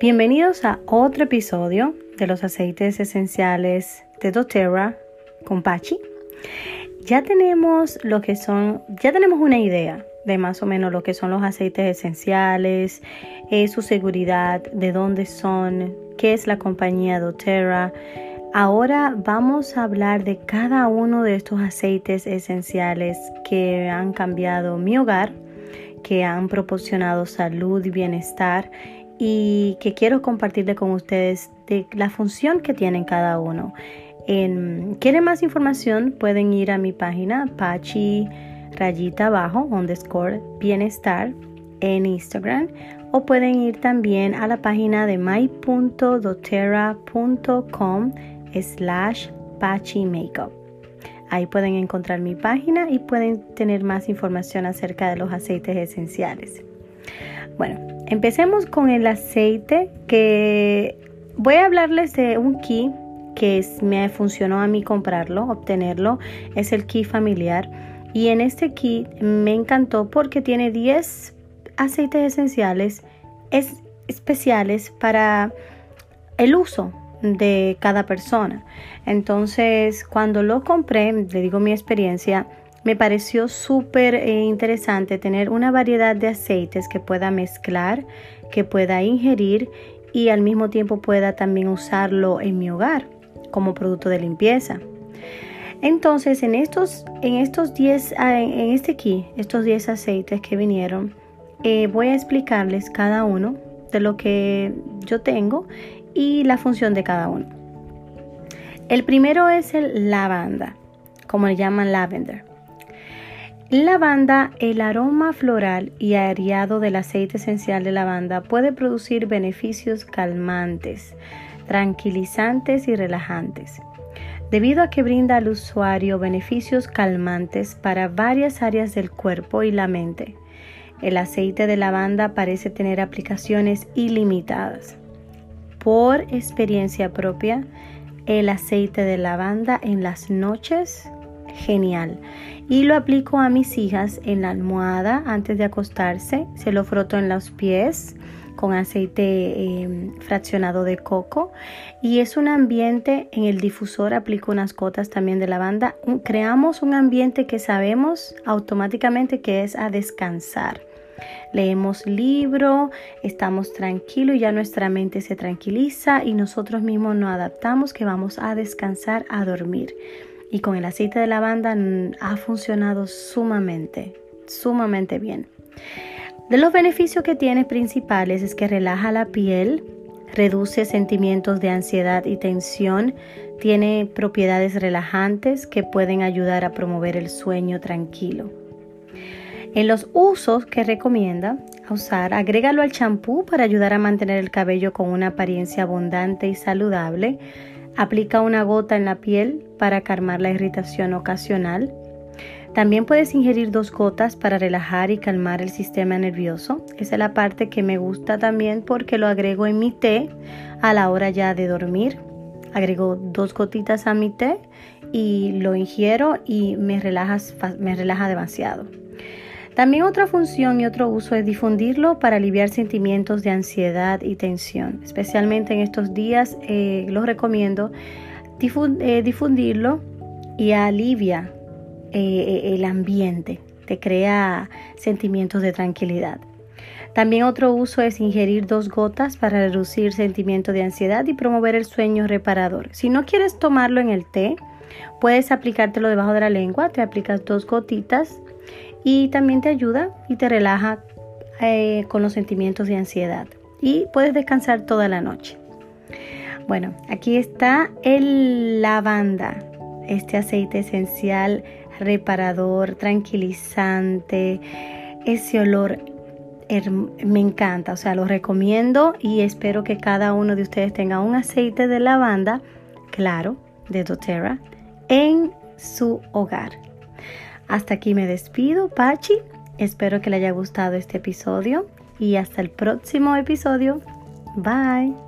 Bienvenidos a otro episodio de los aceites esenciales de doTERRA con Pachi. Ya tenemos lo que son, ya tenemos una idea de más o menos lo que son los aceites esenciales, eh, su seguridad, de dónde son, qué es la compañía doTERRA. Ahora vamos a hablar de cada uno de estos aceites esenciales que han cambiado mi hogar que han proporcionado salud y bienestar y que quiero compartirle con ustedes de la función que tienen cada uno. En, ¿Quieren más información? Pueden ir a mi página Pachi rayita abajo underscore bienestar en Instagram o pueden ir también a la página de my.doterra.com slash Pachi Makeup. Ahí pueden encontrar mi página y pueden tener más información acerca de los aceites esenciales. Bueno, empecemos con el aceite que voy a hablarles de un key que me funcionó a mí comprarlo, obtenerlo. Es el key familiar. Y en este key me encantó porque tiene 10 aceites esenciales especiales para el uso de cada persona. Entonces, cuando lo compré, le digo mi experiencia, me pareció súper eh, interesante tener una variedad de aceites que pueda mezclar, que pueda ingerir y al mismo tiempo pueda también usarlo en mi hogar como producto de limpieza. Entonces, en estos, en estos 10, ah, en este aquí, estos 10 aceites que vinieron, eh, voy a explicarles cada uno de lo que yo tengo y la función de cada uno. El primero es el lavanda, como le llaman lavender. Lavanda, el aroma floral y aereado del aceite esencial de lavanda puede producir beneficios calmantes, tranquilizantes y relajantes. Debido a que brinda al usuario beneficios calmantes para varias áreas del cuerpo y la mente, el aceite de lavanda parece tener aplicaciones ilimitadas por experiencia propia, el aceite de lavanda en las noches, genial. Y lo aplico a mis hijas en la almohada antes de acostarse. Se lo froto en los pies con aceite em, fraccionado de coco y es un ambiente en el difusor aplico unas gotas también de lavanda creamos un ambiente que sabemos automáticamente que es a descansar Leemos libro, estamos tranquilos y ya nuestra mente se tranquiliza y nosotros mismos nos adaptamos que vamos a descansar, a dormir. Y con el aceite de lavanda ha funcionado sumamente, sumamente bien. De los beneficios que tiene principales es que relaja la piel, reduce sentimientos de ansiedad y tensión, tiene propiedades relajantes que pueden ayudar a promover el sueño tranquilo. En los usos que recomienda usar, agrégalo al champú para ayudar a mantener el cabello con una apariencia abundante y saludable. Aplica una gota en la piel para calmar la irritación ocasional. También puedes ingerir dos gotas para relajar y calmar el sistema nervioso. Esa es la parte que me gusta también porque lo agrego en mi té a la hora ya de dormir. Agrego dos gotitas a mi té y lo ingiero y me, me relaja demasiado. También otra función y otro uso es difundirlo para aliviar sentimientos de ansiedad y tensión. Especialmente en estos días eh, los recomiendo eh, difundirlo y alivia eh, el ambiente, te crea sentimientos de tranquilidad. También otro uso es ingerir dos gotas para reducir sentimientos de ansiedad y promover el sueño reparador. Si no quieres tomarlo en el té, puedes aplicártelo debajo de la lengua, te aplicas dos gotitas y también te ayuda y te relaja eh, con los sentimientos de ansiedad y puedes descansar toda la noche. Bueno, aquí está el lavanda, este aceite esencial reparador, tranquilizante, ese olor me encanta, o sea, lo recomiendo y espero que cada uno de ustedes tenga un aceite de lavanda, claro, de doTERRA, en su hogar. Hasta aquí me despido, Pachi. Espero que le haya gustado este episodio y hasta el próximo episodio. Bye.